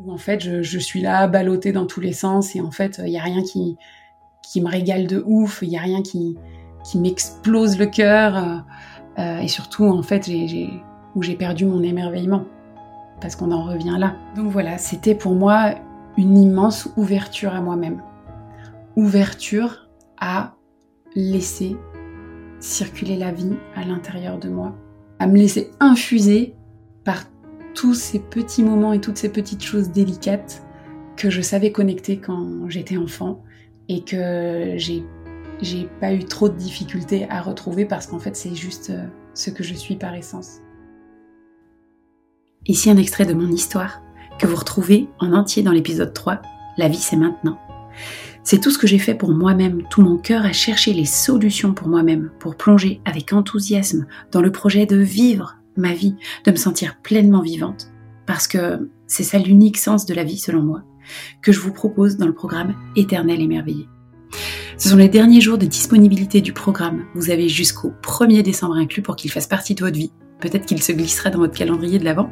où en fait je, suis là ballottée dans tous les sens et en fait il n'y a rien qui, qui me régale de ouf, il n'y a rien qui, qui m'explose le cœur euh, euh, et surtout en fait où j'ai perdu mon émerveillement parce qu'on en revient là. Donc voilà, c'était pour moi une immense ouverture à moi-même. Ouverture à laisser circuler la vie à l'intérieur de moi, à me laisser infuser par tous ces petits moments et toutes ces petites choses délicates que je savais connecter quand j'étais enfant et que j'ai j'ai pas eu trop de difficultés à retrouver parce qu'en fait c'est juste euh, ce que je suis par essence. Ici un extrait de mon histoire que vous retrouvez en entier dans l'épisode 3, La vie c'est maintenant. C'est tout ce que j'ai fait pour moi-même, tout mon cœur à chercher les solutions pour moi-même, pour plonger avec enthousiasme dans le projet de vivre ma vie, de me sentir pleinement vivante. Parce que c'est ça l'unique sens de la vie selon moi, que je vous propose dans le programme Éternel émerveillé. Ce sont les derniers jours de disponibilité du programme. Vous avez jusqu'au 1er décembre inclus pour qu'il fasse partie de votre vie. Peut-être qu'il se glissera dans votre calendrier de l'avant.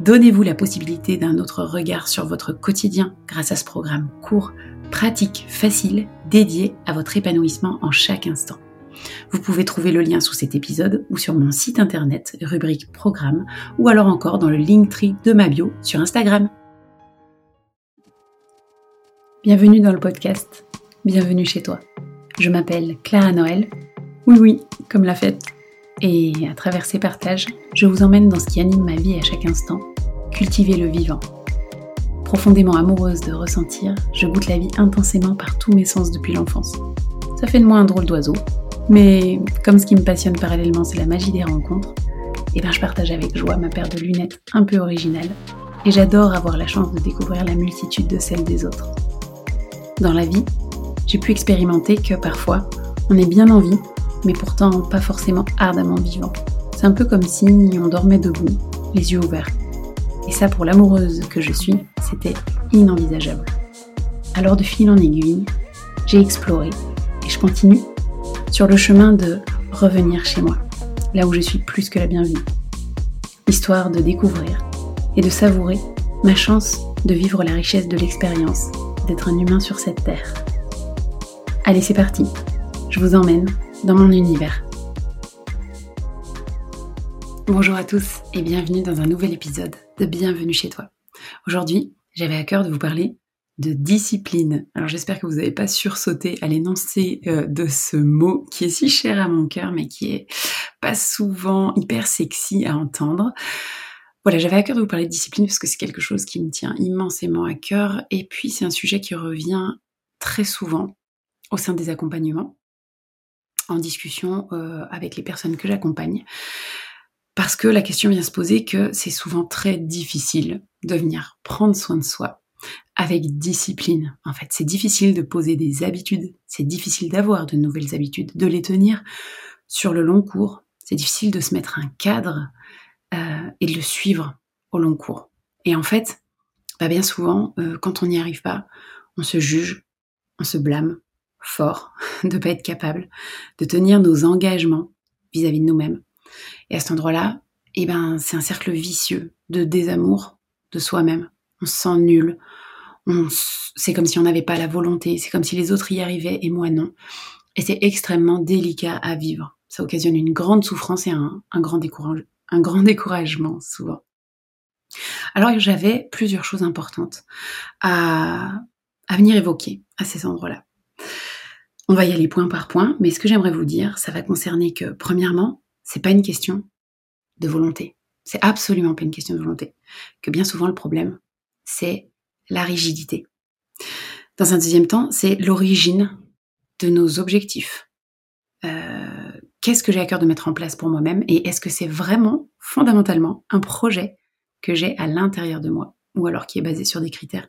Donnez-vous la possibilité d'un autre regard sur votre quotidien grâce à ce programme court, pratique, facile, dédié à votre épanouissement en chaque instant. Vous pouvez trouver le lien sous cet épisode ou sur mon site internet, rubrique programme, ou alors encore dans le Linktree de ma bio sur Instagram. Bienvenue dans le podcast, bienvenue chez toi. Je m'appelle Clara Noël, oui oui, comme la fête. Et à travers ces partages, je vous emmène dans ce qui anime ma vie à chaque instant, cultiver le vivant. Profondément amoureuse de ressentir, je goûte la vie intensément par tous mes sens depuis l'enfance. Ça fait de moi un drôle d'oiseau, mais comme ce qui me passionne parallèlement, c'est la magie des rencontres, et eh bien je partage avec joie ma paire de lunettes un peu originale, et j'adore avoir la chance de découvrir la multitude de celles des autres. Dans la vie, j'ai pu expérimenter que parfois, on est bien en vie, mais pourtant pas forcément ardemment vivant. C'est un peu comme si on dormait debout, les yeux ouverts. Et ça, pour l'amoureuse que je suis, c'était inenvisageable. Alors de fil en aiguille, j'ai exploré et je continue sur le chemin de revenir chez moi, là où je suis plus que la bienvenue, histoire de découvrir et de savourer ma chance de vivre la richesse de l'expérience d'être un humain sur cette terre. Allez, c'est parti, je vous emmène dans mon univers. Bonjour à tous et bienvenue dans un nouvel épisode de Bienvenue chez toi. Aujourd'hui, j'avais à cœur de vous parler de discipline. Alors j'espère que vous n'avez pas sursauté à l'énoncé euh, de ce mot qui est si cher à mon cœur mais qui est pas souvent hyper sexy à entendre. Voilà, j'avais à cœur de vous parler de discipline parce que c'est quelque chose qui me tient immensément à cœur et puis c'est un sujet qui revient très souvent au sein des accompagnements, en discussion euh, avec les personnes que j'accompagne. Parce que la question vient se poser que c'est souvent très difficile de venir prendre soin de soi avec discipline. En fait, c'est difficile de poser des habitudes, c'est difficile d'avoir de nouvelles habitudes, de les tenir sur le long cours. C'est difficile de se mettre un cadre euh, et de le suivre au long cours. Et en fait, bah bien souvent, euh, quand on n'y arrive pas, on se juge, on se blâme fort de pas être capable de tenir nos engagements vis-à-vis de nous-mêmes. Et à cet endroit-là, eh ben, c'est un cercle vicieux de désamour de soi-même. On se sent nul, c'est comme si on n'avait pas la volonté, c'est comme si les autres y arrivaient et moi non. Et c'est extrêmement délicat à vivre. Ça occasionne une grande souffrance et un, grand, découragement souvent. Alors j'avais plusieurs choses importantes à, à venir évoquer à ces endroits-là. On va y aller point par point, mais ce que j'aimerais vous dire, ça va concerner que, premièrement, c'est pas une question de volonté. C'est absolument pas une question de volonté. Que bien souvent, le problème, c'est la rigidité. Dans un deuxième temps, c'est l'origine de nos objectifs. Euh, qu'est-ce que j'ai à cœur de mettre en place pour moi-même et est-ce que c'est vraiment fondamentalement un projet que j'ai à l'intérieur de moi ou alors qui est basé sur des critères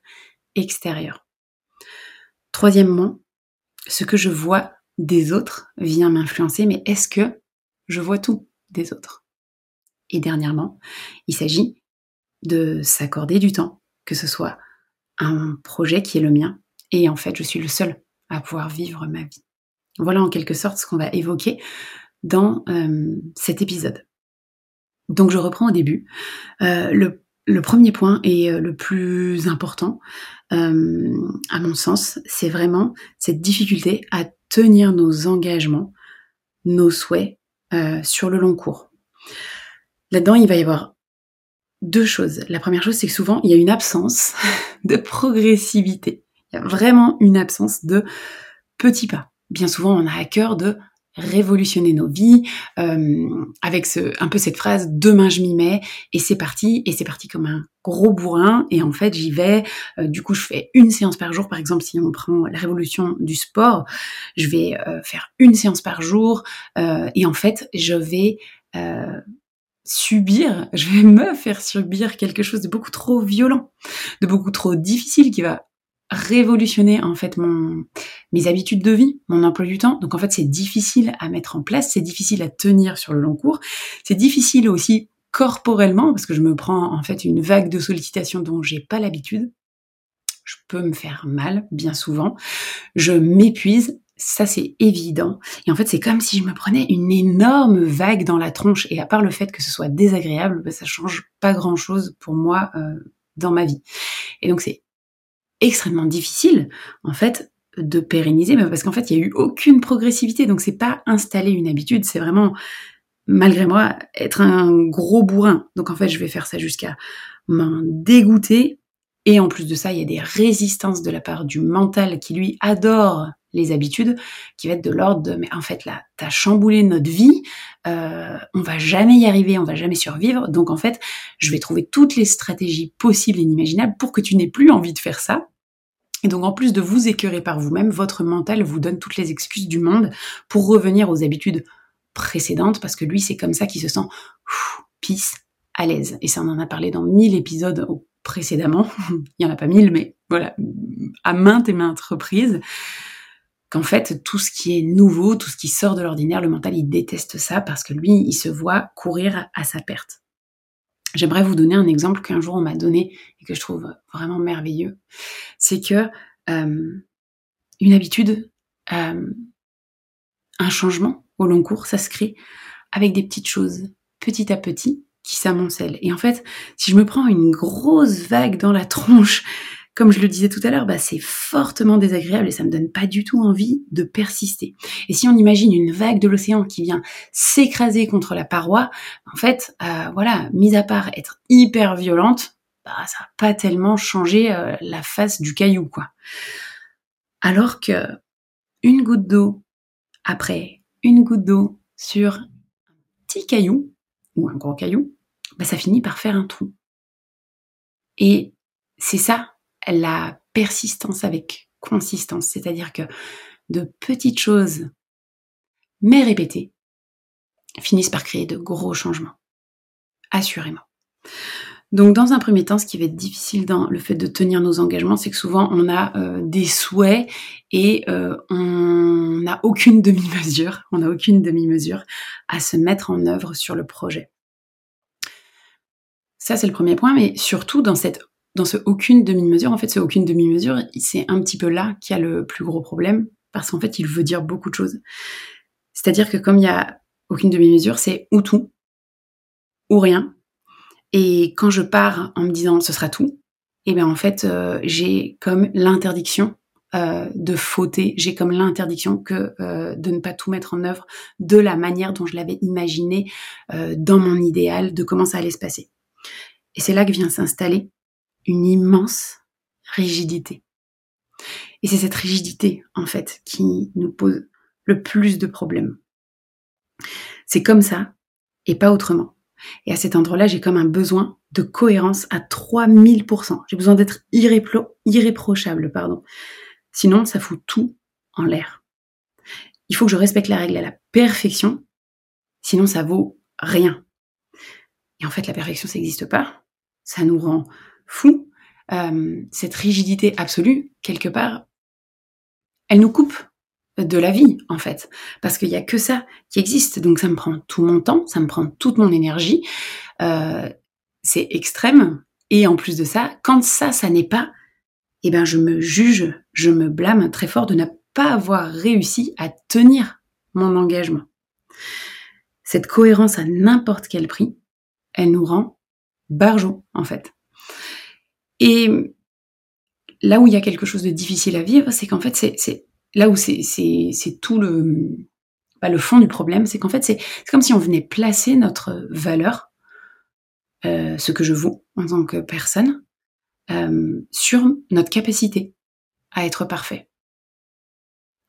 extérieurs? Troisièmement, ce que je vois des autres vient m'influencer, mais est-ce que je vois tout des autres? Et dernièrement, il s'agit de s'accorder du temps, que ce soit un projet qui est le mien. Et en fait, je suis le seul à pouvoir vivre ma vie. Voilà en quelque sorte ce qu'on va évoquer dans euh, cet épisode. Donc je reprends au début. Euh, le premier point et euh, le plus important, à mon sens, c'est vraiment cette difficulté à tenir nos engagements, nos souhaits sur le long cours. Là-dedans, il va y avoir deux choses. La première chose, c'est que souvent, il y a une absence de progressivité. Il y a vraiment une absence de petits pas. Bien souvent, on a à cœur de révolutionner nos vies euh, avec ce, un peu cette phrase demain je m'y mets et c'est parti et c'est parti comme un gros bourrin et en fait j'y vais euh, du coup je fais une séance par jour par exemple si on prend la révolution du sport je vais euh, faire une séance par jour et en fait je vais subir je vais me faire subir quelque chose de beaucoup trop violent de beaucoup trop difficile qui va révolutionner en fait mon mes habitudes de vie, mon emploi du temps. Donc en fait, c'est difficile à mettre en place, c'est difficile à tenir sur le long cours. C'est difficile aussi corporellement parce que je me prends en fait une vague de sollicitations dont j'ai pas l'habitude. Je peux me faire mal bien souvent. Je m'épuise, ça c'est évident. Et en fait, c'est comme si je me prenais une énorme vague dans la tronche. Et à part le fait que ce soit désagréable, bah, ça change pas grand chose pour moi euh, dans ma vie. Et donc c'est extrêmement difficile, en fait, de pérenniser, mais parce qu'en fait, il n'y a eu aucune progressivité. Donc, c'est pas installer une habitude, c'est vraiment, malgré moi, être un gros bourrin. Donc, en fait, je vais faire ça jusqu'à m'en dégoûter. Et en plus de ça, il y a des résistances de la part du mental qui, lui, adore les habitudes, qui va être de l'ordre de, mais en fait, là, t'as chamboulé notre vie, euh, on va jamais y arriver, on va jamais survivre. Donc, en fait, je vais trouver toutes les stratégies possibles et inimaginables pour que tu n'aies plus envie de faire ça et donc en plus de vous écœurer par vous-même, votre mental vous donne toutes les excuses du monde pour revenir aux habitudes précédentes, parce que lui, c'est comme ça qu'il se sent pisse à l'aise. Et ça, on en a parlé dans mille épisodes précédemment. Il n'y en a pas mille, mais voilà, à maintes et maintes reprises. Qu'en fait, tout ce qui est nouveau, tout ce qui sort de l'ordinaire, le mental, il déteste ça parce que lui, il se voit courir à sa perte. J'aimerais vous donner un exemple qu'un jour on m'a donné et que je trouve vraiment merveilleux. C'est que euh, une habitude, euh, un changement au long cours, ça se crée avec des petites choses, petit à petit, qui s'amoncellent. Et en fait, si je me prends une grosse vague dans la tronche comme je le disais tout à l'heure, bah, c'est fortement désagréable et ça me donne pas du tout envie de persister. Et si on imagine une vague de l'océan qui vient s'écraser contre la paroi, en fait, euh, voilà, mis à part être hyper violente, bah, ça n'a pas tellement changé euh, la face du caillou, quoi. Alors que une goutte d'eau après une goutte d'eau sur un petit caillou ou un gros caillou, bah, ça finit par faire un trou. Et c'est ça la persistance avec consistance, c'est-à-dire que de petites choses, mais répétées, finissent par créer de gros changements. Assurément. Donc dans un premier temps, ce qui va être difficile dans le fait de tenir nos engagements, c'est que souvent on a euh, des souhaits et euh, on n'a aucune demi-mesure, on n'a aucune demi-mesure à se mettre en œuvre sur le projet. Ça c'est le premier point, mais surtout dans cette dans ce aucune demi-mesure, en fait, ce aucune demi-mesure, c'est un petit peu là qu'il y a le plus gros problème, parce qu'en fait, il veut dire beaucoup de choses. C'est-à-dire que comme il y a aucune demi-mesure, c'est ou tout, ou rien. Et quand je pars en me disant ce sera tout, eh bien en fait, euh, j'ai comme l'interdiction euh, de fauter, j'ai comme l'interdiction que euh, de ne pas tout mettre en œuvre de la manière dont je l'avais imaginé dans mon idéal de comment ça allait se passer. Et c'est là que vient s'installer une immense rigidité. Et c'est cette rigidité, en fait, qui nous pose le plus de problèmes. C'est comme ça et pas autrement. Et à cet endroit-là, j'ai comme un besoin de cohérence à 3000%. J'ai besoin d'être irréprochable, pardon. Sinon, ça fout tout en l'air. Il faut que je respecte la règle à la perfection, sinon ça vaut rien. Et en fait, la perfection, ça n'existe pas. Ça nous rend fou, euh, cette rigidité absolue, quelque part, elle nous coupe de la vie, en fait. Parce qu'il n'y a que ça qui existe. Donc ça me prend tout mon temps, ça me prend toute mon énergie. Euh, c'est extrême. Et en plus de ça, quand ça, ça n'est pas, eh ben je me juge, je me blâme très fort de ne pas avoir réussi à tenir mon engagement. Cette cohérence à n'importe quel prix, elle nous rend barjot, en fait. Et là où il y a quelque chose de difficile à vivre, c'est qu'en fait, c'est là où c'est tout le, bah, le fond du problème, c'est qu'en fait, c'est comme si on venait placer notre valeur, euh, ce que je vaux en tant que personne, euh, sur notre capacité à être parfait.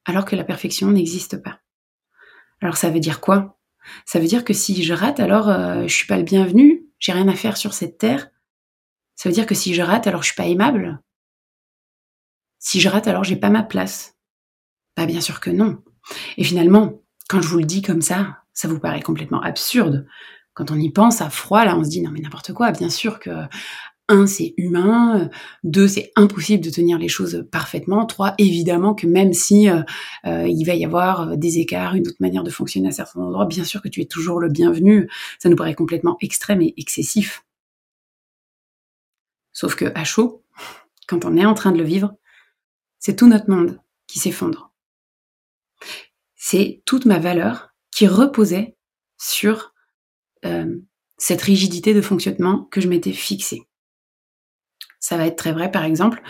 Alors que la perfection n'existe pas. Alors ça veut dire quoi? Ça veut dire que si je rate, alors euh, je suis pas le bienvenu, j'ai rien à faire sur cette terre. Ça veut dire que si je rate, alors je suis pas aimable. Si je rate, alors j'ai pas ma place. Bah bien sûr que non. Et finalement, quand je vous le dis comme ça, ça vous paraît complètement absurde. Quand on y pense à froid, là, on se dit non mais n'importe quoi. Bien sûr que un, c'est humain. Deux, c'est impossible de tenir les choses parfaitement. Trois, évidemment que même si euh, euh, il va y avoir des écarts, une autre manière de fonctionner à certains endroits, bien sûr que tu es toujours le bienvenu. Ça nous paraît complètement extrême et excessif. Sauf que à chaud, quand on est en train de le vivre, c'est tout notre monde qui s'effondre. C'est toute ma valeur qui reposait sur euh, cette rigidité de fonctionnement que je m'étais fixée. Ça va être très vrai, par exemple,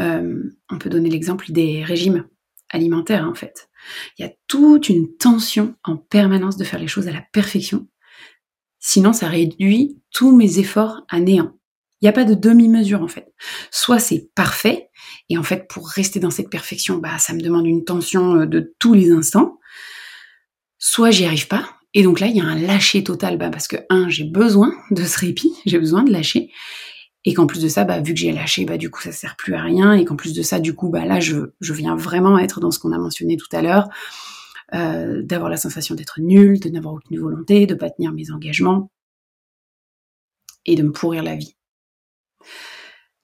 euh, on peut donner l'exemple des régimes alimentaires, en fait. Il y a toute une tension en permanence de faire les choses à la perfection. Sinon, ça réduit tous mes efforts à néant. Il n'y a pas de demi-mesure, en fait. Soit c'est parfait, et en fait, pour rester dans cette perfection, bah, ça me demande une tension euh, de tous les instants. Soit j'y arrive pas, et donc là, il y a un lâcher total, bah, parce que, un, j'ai besoin de ce répit, j'ai besoin de lâcher, et qu'en plus de ça, bah, vu que j'ai lâché, bah, du coup, ça sert plus à rien, et qu'en plus de ça, du coup, bah, là, je, je viens vraiment être dans ce qu'on a mentionné tout à l'heure, euh, d'avoir la sensation d'être nul, de n'avoir aucune volonté, de pas tenir mes engagements, et de me pourrir la vie.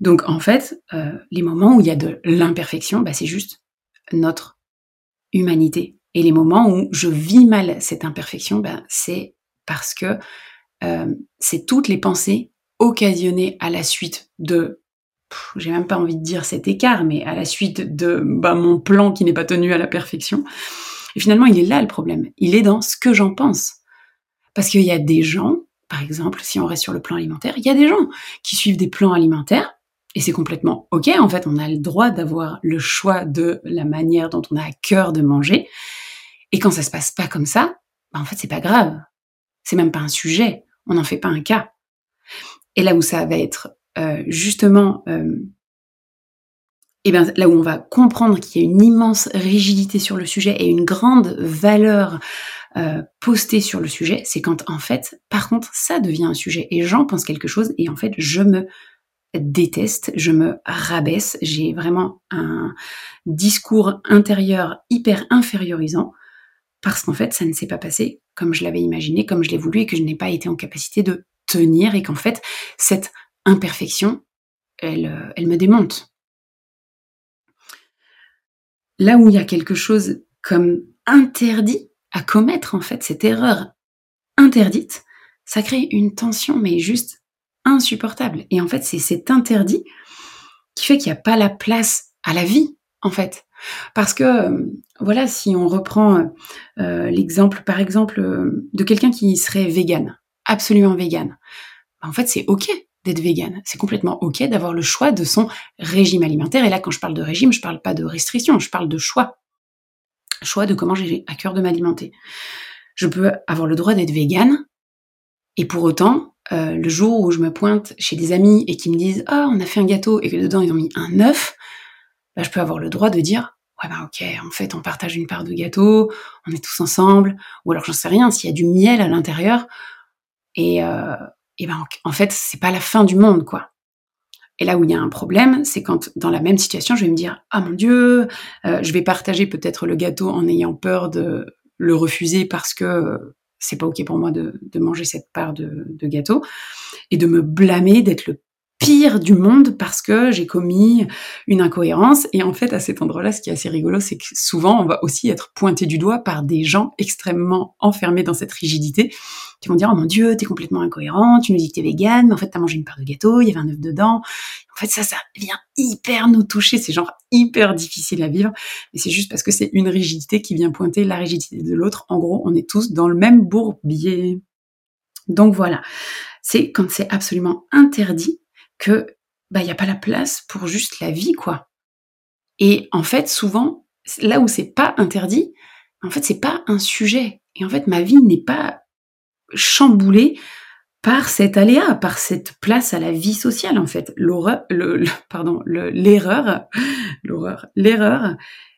Donc, en fait, euh, les moments où il y a de l'imperfection, bah, c'est juste notre humanité. Et les moments où je vis mal cette imperfection, bah, c'est parce que euh, c'est toutes les pensées occasionné à la suite de j'ai même pas envie de dire cet écart, mais à la suite de bah, mon plan qui n'est pas tenu à la perfection. Et finalement, il est là le problème. Il est dans ce que j'en pense. Parce qu'il y a des gens, par exemple, si on reste sur le plan alimentaire, il y a des gens qui suivent des plans alimentaires, et c'est complètement OK. En fait, on a le droit d'avoir le choix de la manière dont on a à cœur de manger. Et quand ça se passe pas comme ça, bah, en fait, c'est pas grave. C'est même pas un sujet. On n'en fait pas un cas. Et là où ça va être euh, justement, euh, et bien là où on va comprendre qu'il y a une immense rigidité sur le sujet et une grande valeur euh, postée sur le sujet, c'est quand en fait, par contre, ça devient un sujet et j'en pense quelque chose et en fait, je me déteste, je me rabaisse, j'ai vraiment un discours intérieur hyper infériorisant parce qu'en fait, ça ne s'est pas passé comme je l'avais imaginé, comme je l'ai voulu et que je n'ai pas été en capacité de tenir et qu'en fait, cette imperfection, elle, euh, elle me démonte. Là où il y a quelque chose comme interdit à commettre, en fait, cette erreur interdite, ça crée une tension, mais juste insupportable. Et en fait, c'est cet interdit qui fait qu'il n'y a pas la place à la vie, en fait. Parce que, euh, voilà, si on reprend euh, l'exemple, par exemple, de quelqu'un qui serait vegan, absolument vegan. En fait, c'est ok d'être vegan. C'est complètement ok d'avoir le choix de son régime alimentaire. Et là, quand je parle de régime, je parle pas de restriction, je parle de choix. Choix de comment j'ai à cœur de m'alimenter. Je peux avoir le droit d'être vegan, et pour autant, euh, le jour où je me pointe chez des amis et qui me disent ah on a fait un gâteau et que dedans ils ont mis un œuf, bah, je peux avoir le droit de dire ouais ben ok en fait on partage une part de gâteau, on est tous ensemble, ou alors j'en sais rien s'il y a du miel à l'intérieur, et, euh, et ben en, fait, c'est pas la fin du monde, quoi. Et là où il y a un problème, c'est quand dans la même situation, je vais me dire ah mon dieu, euh, je vais partager peut-être le gâteau en ayant peur de le refuser parce que c'est pas ok pour moi de, manger cette part de, de, gâteau et de me blâmer d'être le pire du monde parce que j'ai commis une incohérence. Et en fait, à cet endroit-là, ce qui est assez rigolo, c'est que souvent, on va aussi être pointé du doigt par des gens extrêmement enfermés dans cette rigidité qui vont dire, oh mon dieu, t'es complètement incohérent, tu nous dis que t'es végane, mais en fait, t'as mangé une part de gâteau, il y avait un œuf dedans. En fait, ça, ça vient hyper nous toucher, c'est genre hyper difficile à vivre, mais c'est juste parce que c'est une rigidité qui vient pointer la rigidité de l'autre. En gros, on est tous dans le même bourbier. Donc voilà c'est quand c'est absolument interdit que bah il y a pas la place pour juste la vie quoi. Et en fait, souvent, là où c'est pas interdit, en fait, c'est pas un sujet. Et en fait, ma vie n'est pas chamboulée par cet aléa, par cette place à la vie sociale, en fait. L'horreur, le, pardon, l'erreur, l'horreur, l'erreur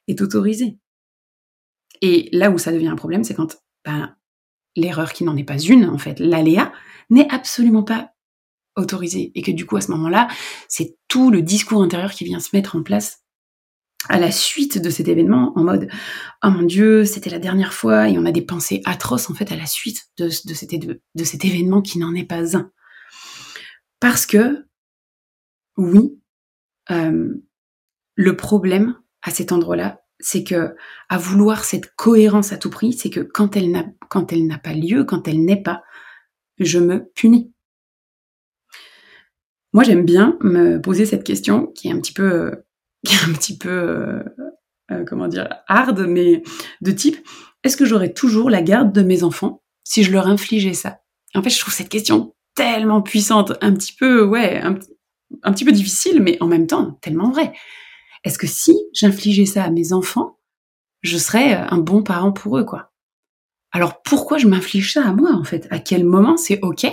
est autorisée. Et là où ça devient un problème, c'est quand ben, l'erreur qui n'en est pas une, en fait, l'aléa, n'est absolument pas autorisé. Et que du coup, à ce moment-là, c'est tout le discours intérieur qui vient se mettre en place à la suite de cet événement en mode oh mon dieu c'était la dernière fois et on a des pensées atroces en fait à la suite de, cet, événement qui n'en est pas un parce que oui euh, le problème à cet endroit-là c'est que à vouloir cette cohérence à tout prix c'est que quand elle n'a quand elle n'a pas lieu quand elle n'est pas je me punis moi, j'aime bien me poser cette question qui est un petit peu, euh, qui est un petit peu, euh, euh, comment dire, hard, mais de type, est-ce que j'aurais toujours la garde de mes enfants si je leur infligeais ça? En fait, je trouve cette question tellement puissante, un petit peu, ouais, un, petit peu difficile, mais en même temps tellement vrai. Est-ce que si j'infligeais ça à mes enfants, je serais un bon parent pour eux, quoi? Alors pourquoi je m'inflige ça à moi, en fait? À quel moment c'est ok?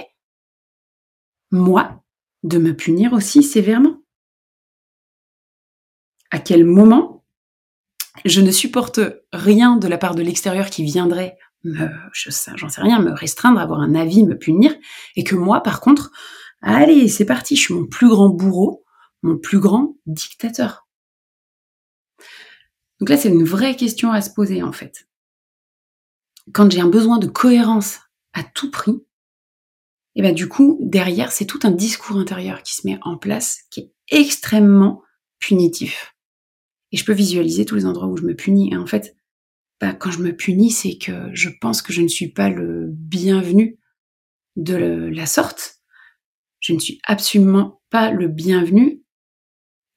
Moi de me punir aussi sévèrement À quel moment je ne supporte rien de la part de l'extérieur qui viendrait me, j'en sais rien, me restreindre, avoir un avis, me punir, et que moi, par contre, allez, c'est parti, je suis mon plus grand bourreau, mon plus grand dictateur. Donc là, c'est une vraie question à se poser, en fait. Quand j'ai un besoin de cohérence à tout prix, et ben du coup, derrière, c'est tout un discours intérieur qui se met en place, qui est extrêmement punitif. Et je peux visualiser tous les endroits où je me punis. Et en fait, bah, quand je me punis, c'est que je pense que je ne suis pas le bienvenu de la sorte. Je ne suis absolument pas le bienvenu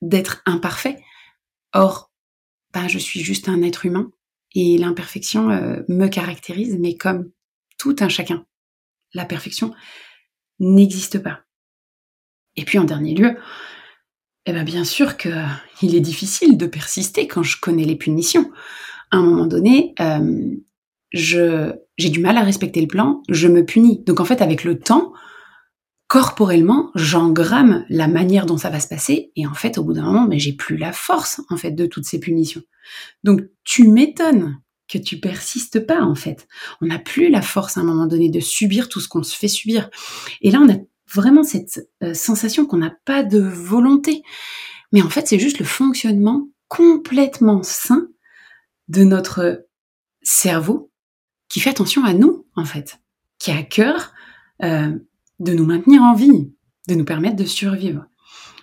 d'être imparfait. Or, bah, je suis juste un être humain et l'imperfection euh, me caractérise, mais comme tout un chacun. La perfection, n'existe pas. Et puis en dernier lieu, eh ben bien sûr que il est difficile de persister quand je connais les punitions. À un moment donné, euh, j'ai du mal à respecter le plan, je me punis. Donc en fait, avec le temps, corporellement, j'engramme la manière dont ça va se passer, et en fait, au bout d'un moment, mais j'ai plus la force en fait de toutes ces punitions. Donc tu m'étonnes que tu persistes pas en fait. On n'a plus la force à un moment donné de subir tout ce qu'on se fait subir. Et là, on a vraiment cette euh, sensation qu'on n'a pas de volonté. Mais en fait, c'est juste le fonctionnement complètement sain de notre cerveau qui fait attention à nous, en fait, qui a à cœur euh, de nous maintenir en vie, de nous permettre de survivre.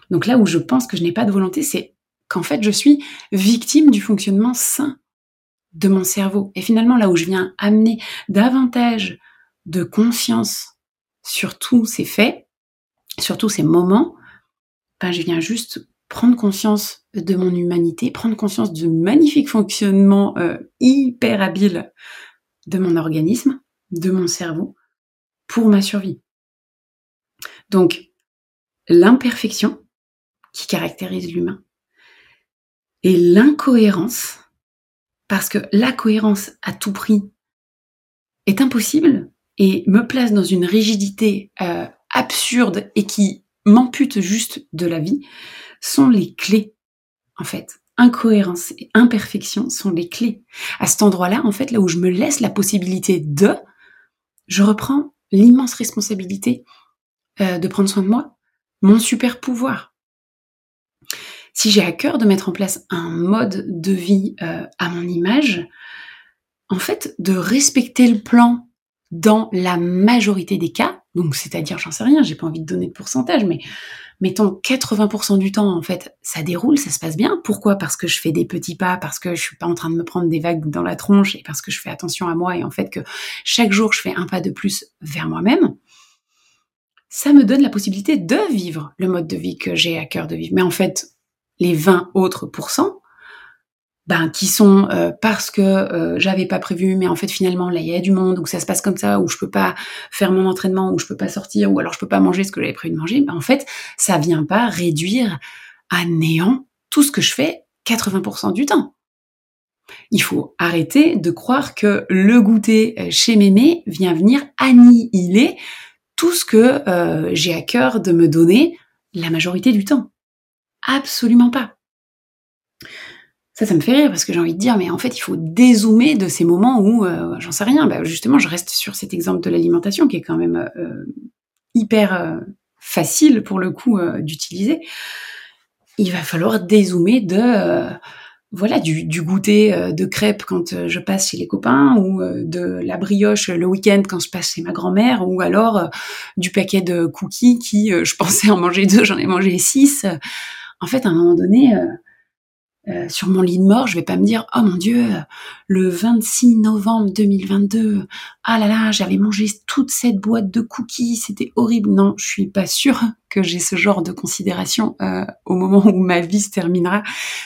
Donc là où je pense que je n'ai pas de volonté, c'est qu'en fait, je suis victime du fonctionnement sain de mon cerveau. Et finalement, là où je viens amener davantage de conscience sur tous ces faits, sur tous ces moments, ben, je viens juste prendre conscience de mon humanité, prendre conscience du magnifique fonctionnement euh, hyper habile de mon organisme, de mon cerveau, pour ma survie. Donc, l'imperfection qui caractérise l'humain et l'incohérence parce que la cohérence à tout prix est impossible et me place dans une rigidité euh, absurde et qui m'ampute juste de la vie, sont les clés, en fait. Incohérence et imperfection sont les clés. À cet endroit-là, en fait, là où je me laisse la possibilité de, je reprends l'immense responsabilité euh, de prendre soin de moi, mon super pouvoir si j'ai à cœur de mettre en place un mode de vie euh, à mon image, en fait, de respecter le plan dans la majorité des cas, donc c'est-à-dire, j'en sais rien, j'ai pas envie de donner de pourcentage, mais mettons 80% du temps, en fait, ça déroule, ça se passe bien. Pourquoi? Parce que je fais des petits pas, parce que je suis pas en train de me prendre des vagues dans la tronche et parce que je fais attention à moi et en fait que chaque jour je fais un pas de plus vers moi-même. Ça me donne la possibilité de vivre le mode de vie que j'ai à cœur de vivre. Mais en fait, les 20 autres pourcents, ben, qui sont euh, parce que euh, j'avais pas prévu, mais en fait finalement là il y a du monde, ou ça se passe comme ça, ou je peux pas faire mon entraînement, ou je peux pas sortir, ou alors je peux pas manger ce que j'avais prévu de manger, ben, en fait ça vient pas réduire à néant tout ce que je fais 80% du temps. Il faut arrêter de croire que le goûter euh, chez mémé vient venir annihiler tout ce que j'ai à cœur de me donner la majorité du temps. Absolument pas. Ça, ça me fait rire parce que j'ai envie de dire, mais en fait, il faut dézoomer de ces moments où, euh, j'en sais rien, bah, justement, je reste sur cet exemple de l'alimentation qui est quand même euh, hyper euh, facile pour le coup d'utiliser. Il va falloir dézoomer de, voilà, du, du goûter de crêpes quand je passe chez les copains ou de la brioche le week-end quand je passe chez ma grand-mère ou alors du paquet de cookies qui, je pensais en manger deux, j'en ai mangé six. En fait, à un moment donné, euh, sur mon lit de mort, je vais pas me dire oh mon dieu, le 26 novembre 2022, ah là là, j'avais mangé toute cette boîte de cookies, c'était horrible. Non, je suis pas sûre que j'ai ce genre de considération euh, au moment où ma vie se terminera.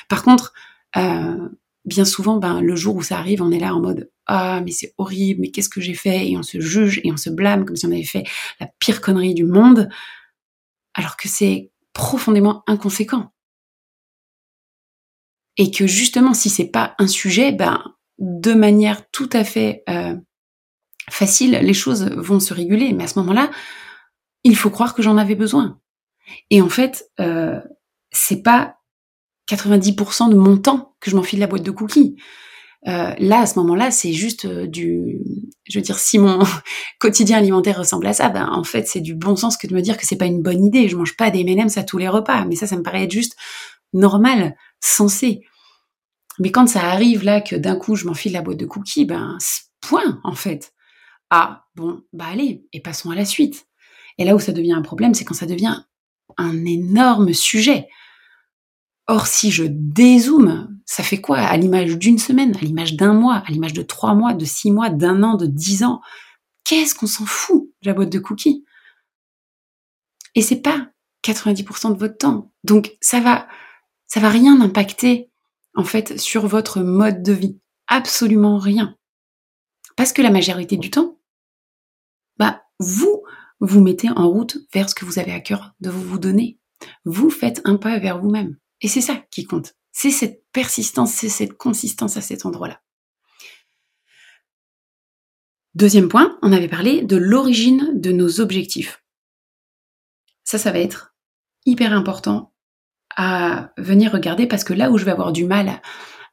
Par contre, euh, bien souvent, ben le jour où ça arrive, on est là en mode ah mais c'est horrible, mais qu'est-ce que j'ai fait? Et on se juge et on se blâme comme si on avait fait la pire connerie du monde, alors que c'est profondément inconséquent et que justement si c'est pas un sujet, ben de manière tout à fait euh, facile, les choses vont se réguler. Mais à ce moment-là, il faut croire que j'en avais besoin. Et en fait, euh, c'est pas 90% de mon temps que je m'enfile la boîte de cookies. Euh, là, à ce moment-là, c'est juste euh, du, je veux dire, si mon quotidien alimentaire ressemble à ça, ben en fait, c'est du bon sens que de me dire que c'est pas une bonne idée. Je mange pas des M&M's à tous les repas, mais ça, ça me paraît être juste normal, sensé. Mais quand ça arrive là que d'un coup je m'enfile la boîte de cookies, ben point en fait. Ah bon, bah allez, et passons à la suite. Et là où ça devient un problème, c'est quand ça devient un énorme sujet. Or, si je dézoome, ça fait quoi à l'image d'une semaine, à l'image d'un mois, à l'image de trois mois, de six mois, d'un an, de dix ans? Qu'est-ce qu'on s'en fout de la boîte de cookies? Et c'est pas 90% de votre temps. Donc ça va, ça va rien impacter en fait sur votre mode de vie. Absolument rien. Parce que la majorité du temps, bah, vous vous mettez en route vers ce que vous avez à cœur de vous, vous donner. Vous faites un pas vers vous-même. Et c'est ça qui compte. C'est cette persistance, c'est cette consistance à cet endroit-là. Deuxième point, on avait parlé de l'origine de nos objectifs. Ça, ça va être hyper important à venir regarder parce que là où je vais avoir du mal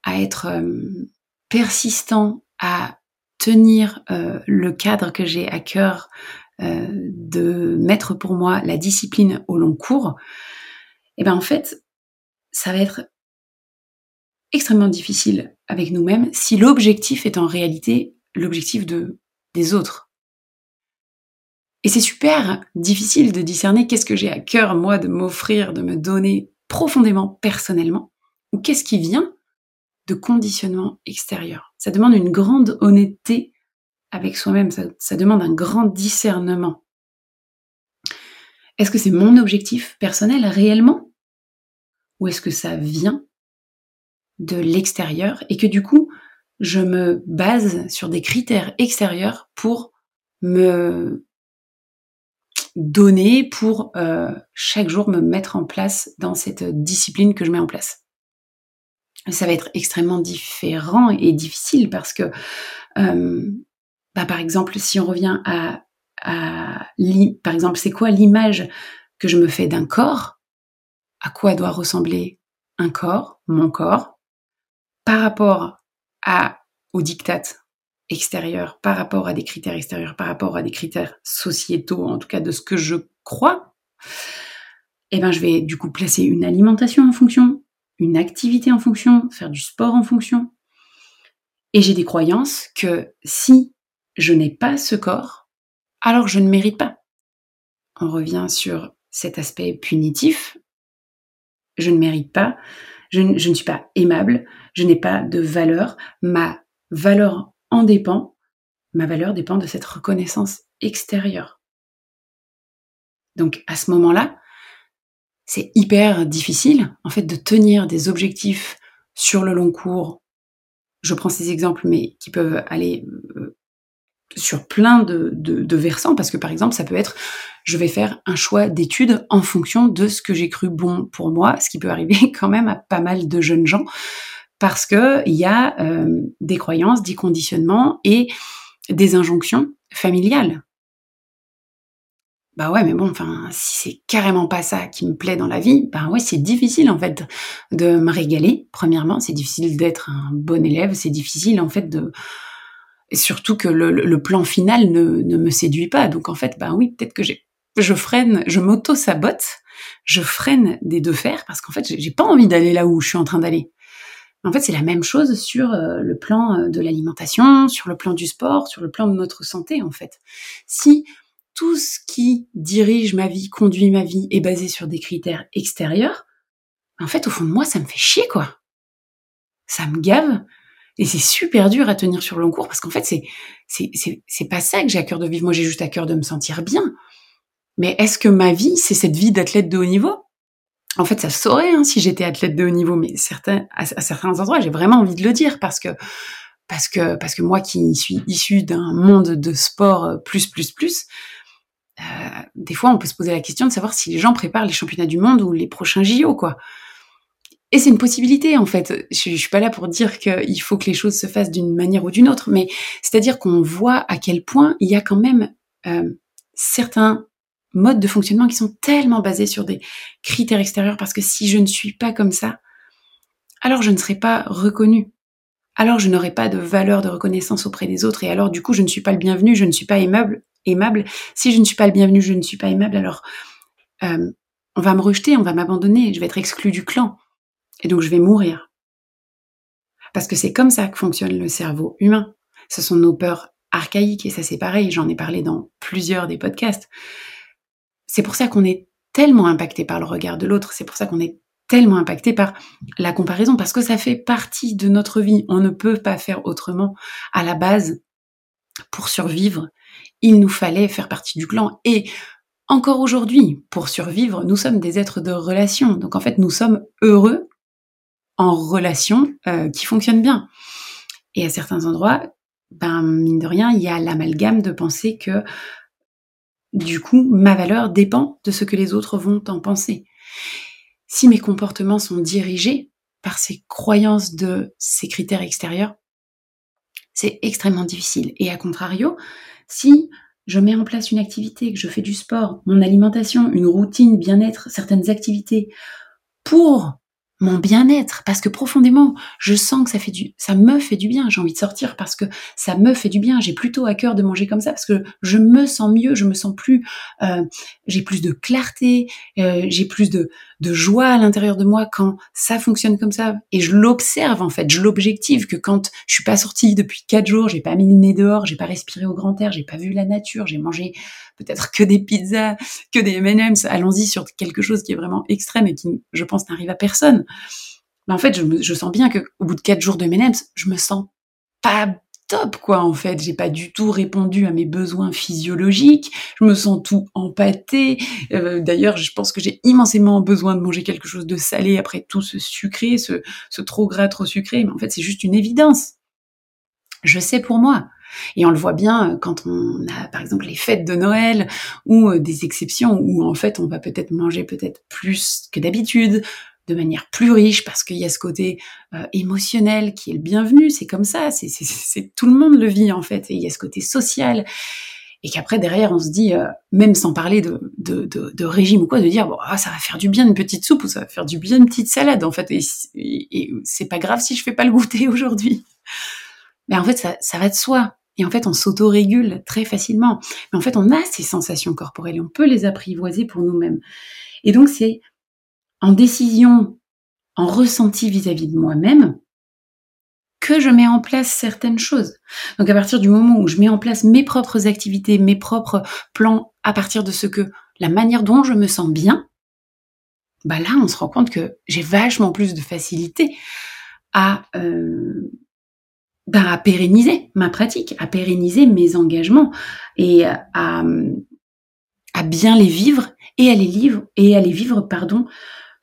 à, être euh, persistant, à tenir euh, le cadre que j'ai à cœur euh, de mettre pour moi la discipline au long cours, et eh ben en fait, ça va être extrêmement difficile avec nous-mêmes si l'objectif est en réalité l'objectif de des autres. Et c'est super difficile de discerner qu'est-ce que j'ai à cœur moi de m'offrir, de me donner profondément personnellement ou qu'est-ce qui vient de conditionnement extérieur. Ça demande une grande honnêteté avec soi-même, ça, demande un grand discernement. Est-ce que c'est mon objectif personnel réellement? Ou est-ce que ça vient de l'extérieur et que du coup, je me base sur des critères extérieurs pour me donner pour euh, chaque jour me mettre en place dans cette discipline que je mets en place. Ça va être extrêmement différent et difficile parce que, euh, bah, par exemple, si on revient à, à par exemple, c'est quoi l'image que je me fais d'un corps? À quoi doit ressembler un corps, mon corps, par rapport à, au diktat extérieur par rapport à des critères extérieurs, par rapport à des critères sociétaux, en tout cas de ce que je crois, eh ben je vais du coup placer une alimentation en fonction, une activité en fonction, faire du sport en fonction. Et j'ai des croyances que si je n'ai pas ce corps, alors je ne mérite pas. On revient sur cet aspect punitif. Je ne mérite pas, je, ne suis pas aimable, je n'ai pas de valeur, ma valeur en dépend, ma valeur dépend de cette reconnaissance extérieure. Donc à ce moment-là, c'est hyper difficile en fait de tenir des objectifs sur le long cours, je prends ces exemples, mais qui peuvent aller sur plein de, de, versants, parce que par exemple, ça peut être, je vais faire un choix d'études en fonction de ce que j'ai cru bon pour moi, ce qui peut arriver quand même à pas mal de jeunes gens, parce que il y a euh, des croyances, des conditionnements et des injonctions familiales. Bah ouais, mais bon, enfin, si c'est carrément pas ça qui me plaît dans la vie, bah ouais, c'est difficile en fait de me régaler. Premièrement, c'est difficile d'être un bon élève, c'est difficile en fait de, et surtout que le, plan final ne, me séduit pas. Donc en fait, bah oui, peut-être que je freine, je m'auto-sabote, je freine des deux fers parce qu'en fait, j'ai pas envie d'aller là où je suis en train d'aller. En fait, c'est la même chose sur euh, le plan euh, de l'alimentation, sur le plan du sport, sur le plan de notre santé, en fait. Si tout ce qui dirige ma vie, conduit ma vie, est basé sur des critères extérieurs, en fait, au fond de moi, ça me fait chier, quoi. Ça me gave. Et c'est super dur à tenir sur le long cours parce qu'en fait, c'est, c'est, pas ça que j'ai à cœur de vivre. Moi, j'ai juste à cœur de me sentir bien. Mais est-ce que ma vie, c'est cette vie d'athlète de haut niveau? En fait, ça saurait hein, si j'étais athlète de haut niveau, mais certains, à, à certains endroits, j'ai vraiment envie de le dire parce que, parce que, parce que moi qui suis issue d'un monde de sport plus, plus, plus, euh, des fois, on peut se poser la question de savoir si les gens préparent les championnats du monde ou les prochains JO, quoi. Et c'est une possibilité, en fait. Je, je suis pas là pour dire qu'il faut que les choses se fassent d'une manière ou d'une autre, mais c'est-à-dire qu'on voit à quel point il y a quand même euh, certains modes de fonctionnement qui sont tellement basés sur des critères extérieurs, parce que si je ne suis pas comme ça, alors je ne serai pas reconnue. Alors je n'aurai pas de valeur de reconnaissance auprès des autres, et alors du coup je ne suis pas le bienvenu, je ne suis pas aimable, aimable. Si je ne suis pas le bienvenu, je ne suis pas aimable, alors euh, on va me rejeter, on va m'abandonner, je vais être exclu du clan. Et donc je vais mourir. Parce que c'est comme ça que fonctionne le cerveau humain. Ce sont nos peurs archaïques, et ça c'est pareil, j'en ai parlé dans plusieurs des podcasts. C'est pour ça qu'on est tellement impacté par le regard de l'autre, c'est pour ça qu'on est tellement impacté par la comparaison, parce que ça fait partie de notre vie. On ne peut pas faire autrement. À la base, pour survivre, il nous fallait faire partie du clan. Et encore aujourd'hui, pour survivre, nous sommes des êtres de relation. Donc en fait, nous sommes heureux en relation euh, qui fonctionne bien. Et à certains endroits, ben mine de rien, il y a l'amalgame de penser que du coup, ma valeur dépend de ce que les autres vont en penser. Si mes comportements sont dirigés par ces croyances de ces critères extérieurs, c'est extrêmement difficile. Et à contrario, si je mets en place une activité, que je fais du sport, mon alimentation, une routine, bien-être, certaines activités pour mon bien-être parce que profondément je sens que ça fait du ça me fait du bien j'ai envie de sortir parce que ça me fait du bien j'ai plutôt à cœur de manger comme ça parce que je me sens mieux je me sens plus euh, j'ai plus de clarté euh, j'ai plus de de joie à l'intérieur de moi quand ça fonctionne comme ça. Et je l'observe en fait. Je l'objective que quand je suis pas sortie depuis quatre jours j'ai pas mis le nez dehors j'ai pas respiré au grand air j'ai pas vu la nature j'ai mangé peut-être que des pizzas que des M&M's. Allons-y sur quelque chose qui est vraiment extrême et qui je pense n'arrive à personne. Mais en fait je, je sens bien que au bout de quatre jours de M&M's je me sens pas top quoi en fait. J'ai pas du tout répondu à mes besoins physiologiques. Je me sens tout empâté euh, d'ailleurs je pense que j'ai immensément besoin de manger quelque chose de salé après tout ce sucré ce, ce trop gras trop sucré. Mais en fait c'est juste une évidence. Je sais pour moi. Et on le voit bien euh, quand on a par exemple les fêtes de Noël ou euh, des exceptions où en fait on va peut-être manger peut-être plus que d'habitude, de manière plus riche parce qu'il y a ce côté euh, émotionnel qui est le bienvenu, c'est comme ça, c'est tout le monde le vit en fait, et il y a ce côté social et qu'après derrière on se dit, euh, même sans parler de, de, de, de, régime ou quoi, de dire bon ah, ça va faire du bien une petite soupe ou ça va faire du bien une petite salade en fait, et, et, c'est pas grave si je fais pas le goûter aujourd'hui. Mais en fait ça, ça va de soi. Et en fait, on s'auto-régule très facilement. Mais en fait, on a ces sensations corporelles et on peut les apprivoiser pour nous-mêmes. Et donc, c'est en décision, en ressenti vis-à-vis de moi-même, que je mets en place certaines choses. Donc à partir du moment où je mets en place mes propres activités, mes propres plans, à partir de ce que la manière dont je me sens bien, bah là on se rend compte que j'ai vachement plus de facilité à euh, bah, à pérenniser ma pratique, à pérenniser mes engagements et à, à bien les vivre et à les vivre et à les vivre pardon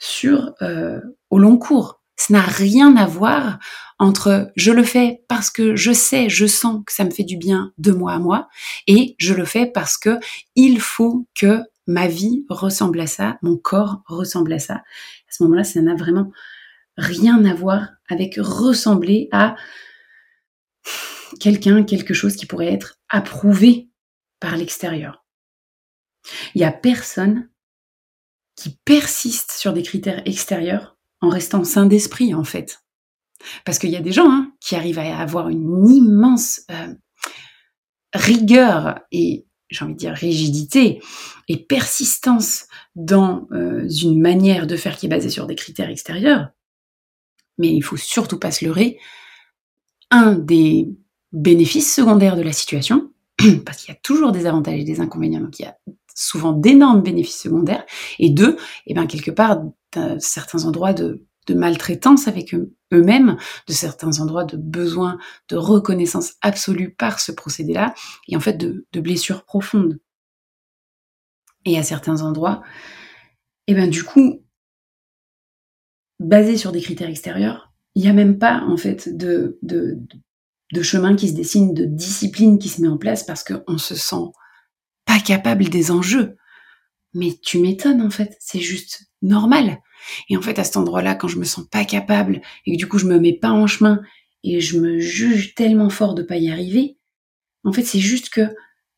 sur euh, au long cours. Ça n'a rien à voir entre je le fais parce que je sais, je sens que ça me fait du bien de moi à moi et je le fais parce que il faut que ma vie ressemble à ça, mon corps ressemble à ça. À ce moment-là, ça n'a vraiment rien à voir avec ressembler à quelqu'un, quelque chose qui pourrait être approuvé par l'extérieur. Il n'y a personne qui persiste sur des critères extérieurs en restant sain d'esprit, en fait. Parce qu'il y a des gens hein, qui arrivent à avoir une immense euh, rigueur et, j'ai envie de dire, rigidité et persistance dans euh, une manière de faire qui est basée sur des critères extérieurs. Mais il faut surtout pas se leurrer. Un des bénéfices secondaires de la situation, parce qu'il y a toujours des avantages et des inconvénients, donc il y a souvent d'énormes bénéfices secondaires, et deux, et eh bien quelque part, certains endroits de, maltraitance avec eux-mêmes, de certains endroits de besoin de reconnaissance absolue par ce procédé-là, et en fait de, blessures profondes. Et à certains endroits, et eh bien du coup, basé sur des critères extérieurs, il n'y a même pas en fait de, chemin qui se dessine, de discipline qui se met en place parce qu'on se sent pas capable des enjeux. Mais tu m'étonnes en fait, c'est juste normal. Et en fait, à cet endroit-là, quand je me sens pas capable et que du coup je me mets pas en chemin et je me juge tellement fort de pas y arriver, en fait, c'est juste que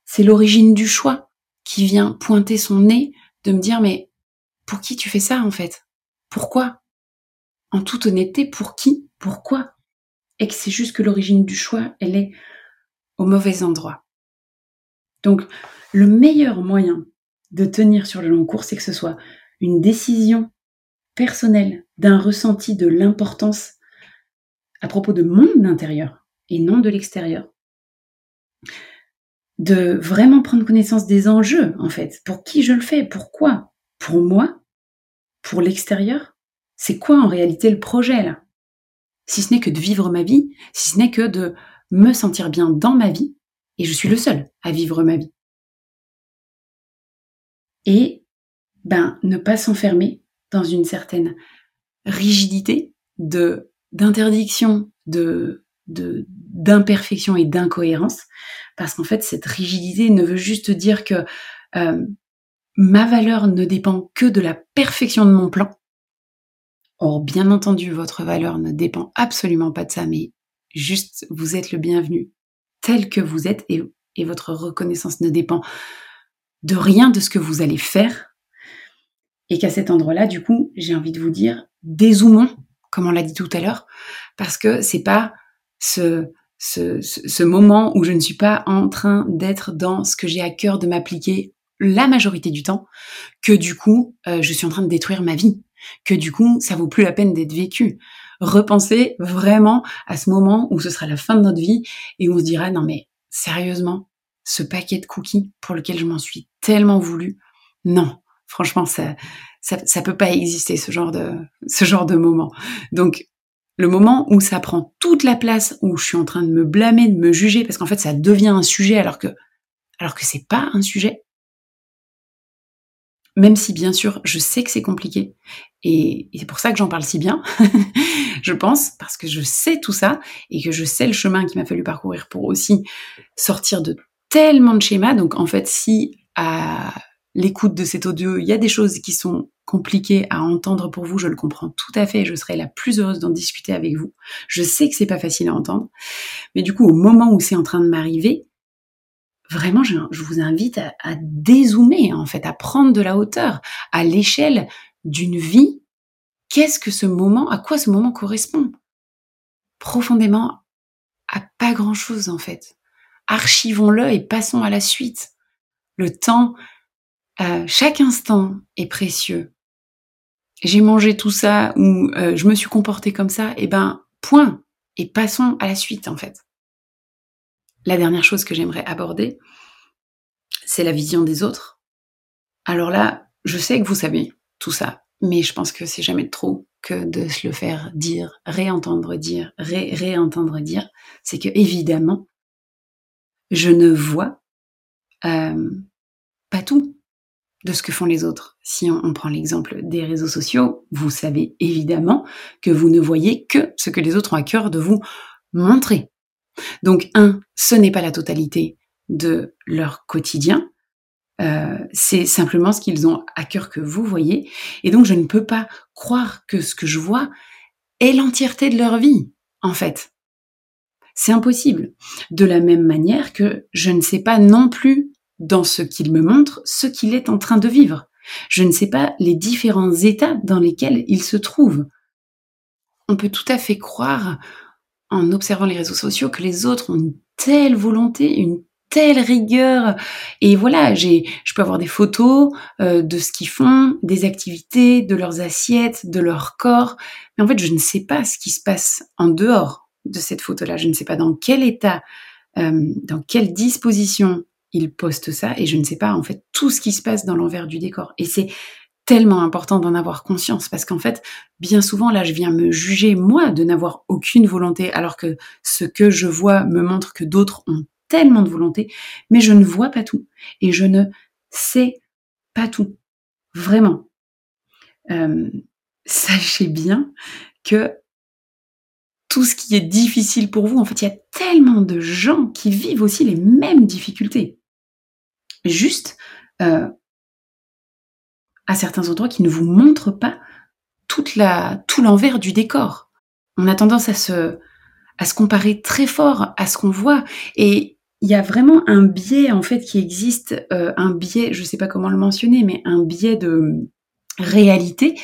c'est l'origine du choix qui vient pointer son nez de me dire mais pour qui tu fais ça en fait? Pourquoi? En toute honnêteté, pour qui? Pourquoi? Que c'est juste que l'origine du choix, elle est au mauvais endroit. Donc, le meilleur moyen de tenir sur le long cours, c'est que ce soit une décision personnelle d'un ressenti de l'importance à propos de mon intérieur et non de l'extérieur. De vraiment prendre connaissance des enjeux, en fait. Pour qui je le fais Pourquoi? Pour moi? Pour l'extérieur? C'est quoi en réalité le projet là? Si ce n'est que de vivre ma vie, si ce n'est que de me sentir bien dans ma vie, et je suis le seul à vivre ma vie. Et ben ne pas s'enfermer dans une certaine rigidité de d'interdiction, de d'imperfection et d'incohérence, parce qu'en fait cette rigidité ne veut juste dire que euh, ma valeur ne dépend que de la perfection de mon plan, Or, bien entendu, votre valeur ne dépend absolument pas de ça, mais juste vous êtes le bienvenu tel que vous êtes et, votre reconnaissance ne dépend de rien de ce que vous allez faire. Et qu'à cet endroit-là, du coup, j'ai envie de vous dire, dézoomons, comme on l'a dit tout à l'heure, parce que c'est pas ce, ce, moment où je ne suis pas en train d'être dans ce que j'ai à cœur de m'appliquer la majorité du temps, que du coup, euh, je suis en train de détruire ma vie que du coup, ça vaut plus la peine d'être vécu. Repensez vraiment à ce moment où ce sera la fin de notre vie et où on se dira non mais sérieusement, ce paquet de cookies pour lequel je m'en suis tellement voulu, non, franchement ça, ça ça peut pas exister ce genre de moment. Donc le moment où ça prend toute la place, où je suis en train de me blâmer, de me juger, parce qu'en fait ça devient un sujet alors que alors que c'est pas un sujet, même si bien sûr je sais que c'est compliqué et, c'est pour ça que j'en parle si bien, je pense, parce que je sais tout ça et que je sais le chemin qu'il m'a fallu parcourir pour aussi sortir de tellement de schémas. Donc en fait, si à l'écoute de cet audio, il y a des choses qui sont compliquées à entendre pour vous, je le comprends tout à fait et je serai la plus heureuse d'en discuter avec vous. Je sais que c'est pas facile à entendre, mais du coup, au moment où c'est en train de m'arriver, vraiment, je, vous invite à, à, dézoomer, en fait, à prendre de la hauteur, à l'échelle d'une vie. Qu'est-ce que ce moment, à quoi ce moment correspond? Profondément à pas grand-chose, en fait. Archivons-le et passons à la suite. Le temps, euh, chaque instant est précieux. J'ai mangé tout ça ou euh, je me suis comporté comme ça, et eh ben, point. Et passons à la suite, en fait. La dernière chose que j'aimerais aborder, c'est la vision des autres. Alors là, je sais que vous savez ça, mais je pense que c'est jamais trop que de se le faire dire, réentendre dire, réentendre dire. C'est que évidemment, je ne vois euh, pas tout de ce que font les autres. si on, prend l'exemple des réseaux sociaux, vous savez évidemment que vous ne voyez que ce que les autres ont à cœur de vous montrer. Donc, un, ce n'est pas la totalité de leur quotidien. Euh, c'est simplement ce qu'ils ont à cœur que vous voyez. Et donc, je ne peux pas croire que ce que je vois est l'entièreté de leur vie, en fait. C'est impossible. De la même manière que je ne sais pas non plus dans ce qu'il me montre ce qu'il est en train de vivre. Je ne sais pas les différents états dans lesquels il se trouve. On peut tout à fait croire, en observant les réseaux sociaux, que les autres ont une telle volonté, une telle rigueur. Et voilà, j'ai, je peux avoir des photos euh, de ce qu'ils font, des activités, de leurs assiettes, de leur corps. Mais en fait, je ne sais pas ce qui se passe en dehors de cette photo-là. Je ne sais pas dans quel état, euh, dans quelle disposition ils postent ça et je ne sais pas en fait tout ce qui se passe dans l'envers du décor. Et c'est tellement important d'en avoir conscience parce qu'en fait, bien souvent, là, je viens me juger moi de n'avoir aucune volonté alors que ce que je vois me montre que d'autres ont tellement de volonté, mais je ne vois pas tout et je ne sais pas tout. Vraiment. Euh, sachez bien que tout ce qui est difficile pour vous, en fait, il y a tellement de gens qui vivent aussi les mêmes difficultés juste euh, à certains endroits qui ne vous montrent pas toute la, tout l'envers du décor. On a tendance à se, à se comparer très fort à ce qu'on voit et il y a vraiment un biais en fait qui existe, euh, un biais, je ne sais pas comment le mentionner, mais un biais de, réalité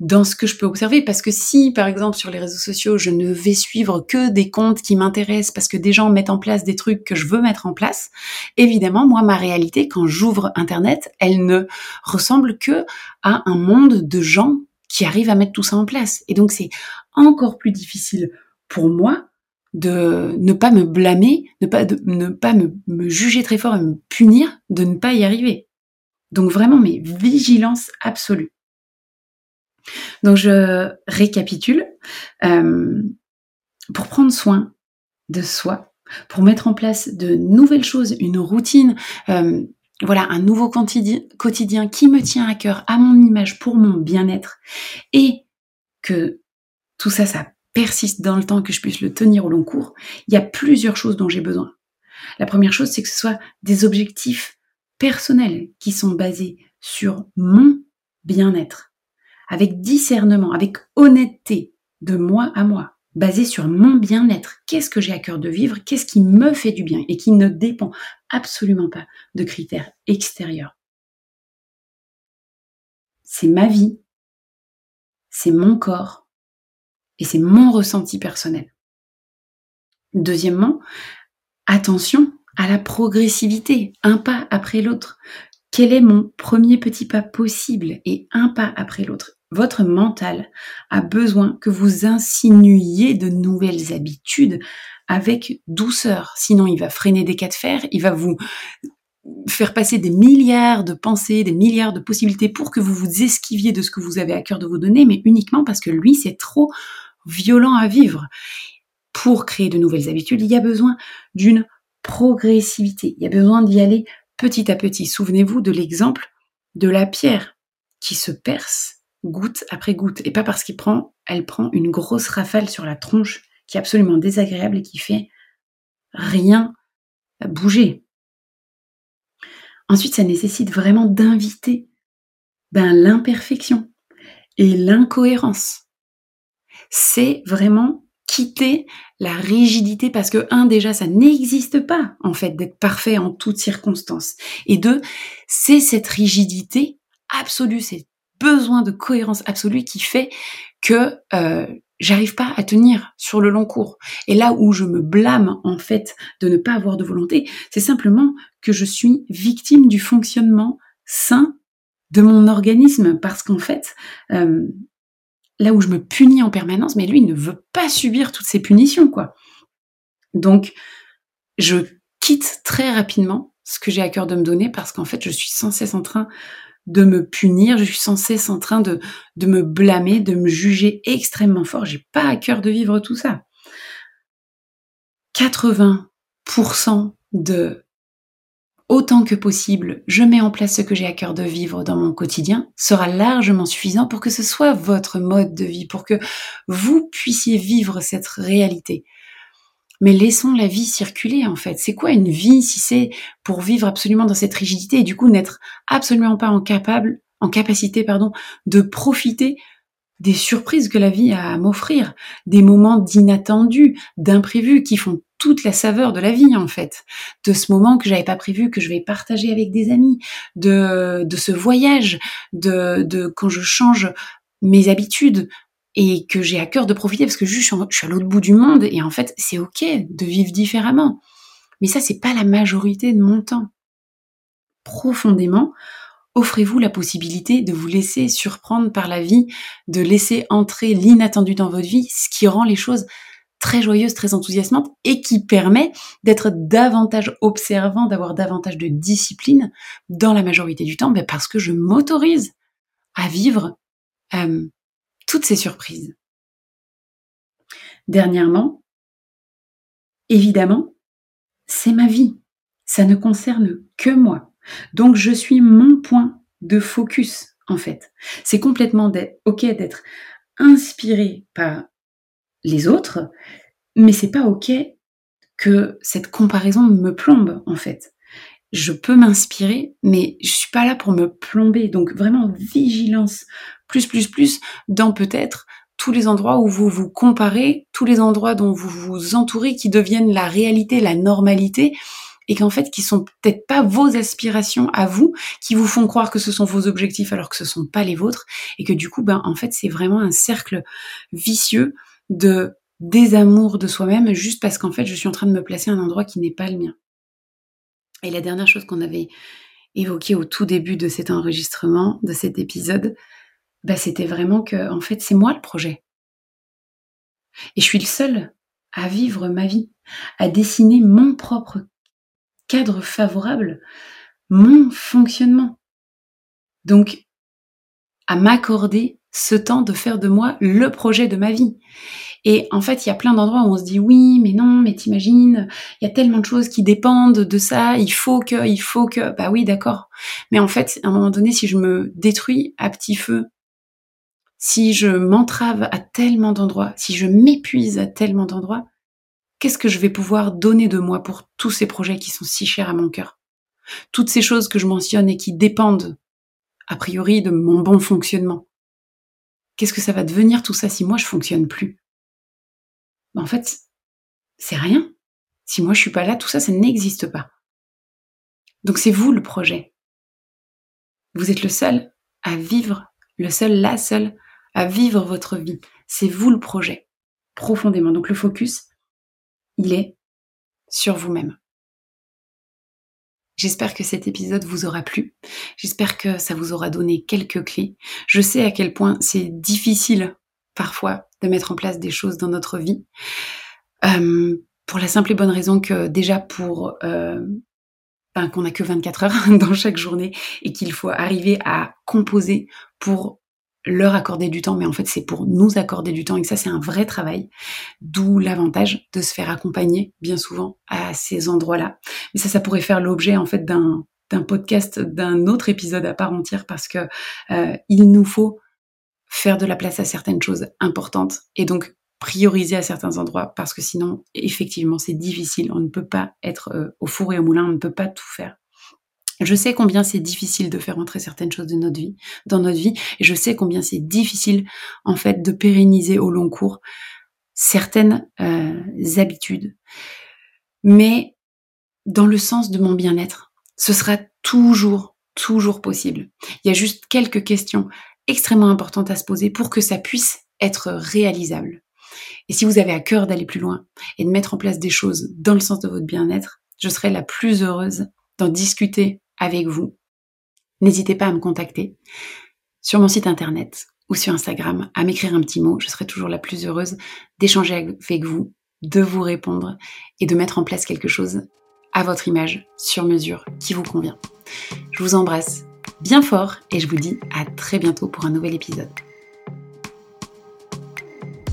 dans ce que je peux observer. Parce que si, par exemple, sur les réseaux sociaux, je ne vais suivre que des comptes qui m'intéressent parce que des gens mettent en place des trucs que je veux mettre en place, évidemment, moi, ma réalité, quand j'ouvre Internet, elle ne ressemble que à un monde de gens qui arrivent à mettre tout ça en place. Et donc, c'est encore plus difficile pour moi de ne pas me blâmer, ne pas, de, ne pas me, juger très fort et me punir de ne pas y arriver. Donc vraiment, mais vigilance absolue. Donc je récapitule. Euh, pour prendre soin de soi, pour mettre en place de nouvelles choses, une routine, euh, voilà, un nouveau quotidien qui me tient à cœur, à mon image, pour mon bien-être, et que tout ça, ça persiste dans le temps, que je puisse le tenir au long cours, il y a plusieurs choses dont j'ai besoin. La première chose, c'est que ce soit des objectifs personnels qui sont basés sur mon bien-être, avec discernement, avec honnêteté de moi à moi, basé sur mon bien-être. Qu'est-ce que j'ai à cœur de vivre? Qu'est-ce qui me fait du bien et qui ne dépend absolument pas de critères extérieurs? C'est ma vie, c'est mon corps et c'est mon ressenti personnel. Deuxièmement, attention à la progressivité, un pas après l'autre. Quel est mon premier petit pas possible et un pas après l'autre? Votre mental a besoin que vous insinuiez de nouvelles habitudes avec douceur. Sinon, il va freiner des cas de fer, il va vous faire passer des milliards de pensées, des milliards de possibilités pour que vous vous esquiviez de ce que vous avez à cœur de vous donner, mais uniquement parce que lui, c'est trop violent à vivre. Pour créer de nouvelles habitudes, il y a besoin d'une progressivité. Il y a besoin d'y aller petit à petit. Souvenez-vous de l'exemple de la pierre qui se perce goutte après goutte. Et pas parce qu'il prend, elle prend une grosse rafale sur la tronche qui est absolument désagréable et qui fait rien bouger. Ensuite, ça nécessite vraiment d'inviter ben, l'imperfection et l'incohérence. C'est vraiment quitter la rigidité parce que un déjà ça n'existe pas en fait d'être parfait en toutes circonstances. Et deux c'est cette rigidité absolue c'est besoin de cohérence absolue qui fait que euh, j'arrive pas à tenir sur le long cours. Et là où je me blâme en fait de ne pas avoir de volonté c'est simplement que je suis victime du fonctionnement sain de mon organisme parce qu'en fait euh, là où je me punis en permanence, mais lui ne veut pas subir toutes ces punitions, quoi. Donc, je quitte très rapidement ce que j'ai à cœur de me donner parce qu'en fait, je suis sans cesse en train de me punir, je suis sans cesse en train de, de me blâmer, de me juger extrêmement fort. J'ai pas à cœur de vivre tout ça. 80% de autant que possible, je mets en place ce que j'ai à cœur de vivre dans mon quotidien sera largement suffisant pour que ce soit votre mode de vie, pour que vous puissiez vivre cette réalité. Mais laissons la vie circuler en fait. C'est quoi une vie si c'est pour vivre absolument dans cette rigidité et du coup n'être absolument pas en capacité de profiter des surprises que la vie a à m'offrir, des moments d'inattendus, d'imprévus qui font toute la saveur de la vie en fait, de ce moment que j'avais pas prévu que je vais partager avec des amis, de de ce voyage, de de quand je change mes habitudes et que j'ai à cœur de profiter parce que je suis, je suis à l'autre bout du monde et en fait c'est ok de vivre différemment. Mais ça c'est pas la majorité de mon temps. Profondément, offrez-vous la possibilité de vous laisser surprendre par la vie, de laisser entrer l'inattendu dans votre vie, ce qui rend les choses très joyeuses, très enthousiasmantes et qui permet d'être davantage observant, d'avoir davantage de discipline dans la majorité du temps, mais parce que je m'autorise à vivre euh, toutes ces surprises. Dernièrement, évidemment, c'est ma vie. Ça ne concerne que moi. Donc je suis mon point de focus en fait. C'est complètement ok d'être inspiré par les autres, mais c'est pas ok que cette comparaison me plombe en fait. Je peux m'inspirer, mais je suis pas là pour me plomber. Donc vraiment vigilance, plus plus plus dans peut-être tous les endroits où vous vous comparez, tous les endroits dont vous vous entourez qui deviennent la réalité, la normalité, et qu'en fait, qui sont peut-être pas vos aspirations à vous, qui vous font croire que ce sont vos objectifs alors que ce sont pas les vôtres, et que du coup, ben, en fait, c'est vraiment un cercle vicieux de désamour de soi-même juste parce qu'en fait, je suis en train de me placer à un endroit qui n'est pas le mien. Et la dernière chose qu'on avait évoquée au tout début de cet enregistrement, de cet épisode, ben, c'était vraiment que, en fait, c'est moi le projet. Et je suis le seul à vivre ma vie, à dessiner mon propre cadre favorable mon fonctionnement. Donc, à m'accorder ce temps de faire de moi le projet de ma vie. Et en fait, il y a plein d'endroits où on se dit oui, mais non, mais t'imagines, il y a tellement de choses qui dépendent de ça, il faut que, il faut que, bah oui, d'accord. Mais en fait, à un moment donné, si je me détruis à petit feu, si je m'entrave à tellement d'endroits, si je m'épuise à tellement d'endroits, qu'est-ce que je vais pouvoir donner de moi pour tous ces projets qui sont si chers à mon cœur? Toutes ces choses que je mentionne et qui dépendent, a priori, de mon bon fonctionnement. Qu'est-ce que ça va devenir tout ça si moi je fonctionne plus? En fait, c'est rien. Si moi je suis pas là, tout ça, ça n'existe pas. Donc c'est vous le projet. Vous êtes le seul à vivre, le seul, la seule à vivre votre vie. C'est vous le projet, profondément. Donc le focus, il est sur vous-même. J'espère que cet épisode vous aura plu. J'espère que ça vous aura donné quelques clés. Je sais à quel point c'est difficile parfois de mettre en place des choses dans notre vie. Euh, pour la simple et bonne raison que déjà pour euh, ben, qu'on n'a que 24 heures dans chaque journée et qu'il faut arriver à composer pour leur accorder du temps, mais en fait c'est pour nous accorder du temps et que ça c'est un vrai travail. D'où l'avantage de se faire accompagner bien souvent à ces endroits-là. Mais ça, ça pourrait faire l'objet en fait d'un podcast, d'un autre épisode à part entière parce que euh, il nous faut faire de la place à certaines choses importantes et donc prioriser à certains endroits parce que sinon effectivement c'est difficile. On ne peut pas être euh, au four et au moulin, on ne peut pas tout faire. Je sais combien c'est difficile de faire entrer certaines choses de notre vie, dans notre vie, et je sais combien c'est difficile, en fait, de pérenniser au long cours certaines euh, habitudes. Mais dans le sens de mon bien-être, ce sera toujours, toujours possible. Il y a juste quelques questions extrêmement importantes à se poser pour que ça puisse être réalisable. Et si vous avez à cœur d'aller plus loin et de mettre en place des choses dans le sens de votre bien-être, je serai la plus heureuse d'en discuter avec vous, n'hésitez pas à me contacter sur mon site internet ou sur Instagram, à m'écrire un petit mot. Je serai toujours la plus heureuse d'échanger avec vous, de vous répondre et de mettre en place quelque chose à votre image, sur mesure, qui vous convient. Je vous embrasse bien fort et je vous dis à très bientôt pour un nouvel épisode.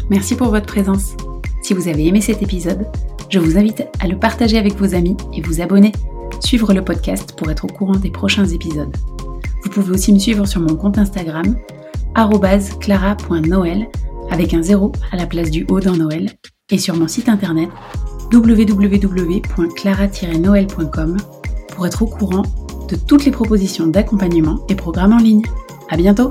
Merci pour votre présence. Si vous avez aimé cet épisode, je vous invite à le partager avec vos amis et vous abonner suivre le podcast pour être au courant des prochains épisodes. Vous pouvez aussi me suivre sur mon compte Instagram, clara.noël, avec un zéro à la place du O dans Noël, et sur mon site internet www.clara-noël.com pour être au courant de toutes les propositions d'accompagnement et programmes en ligne. À bientôt!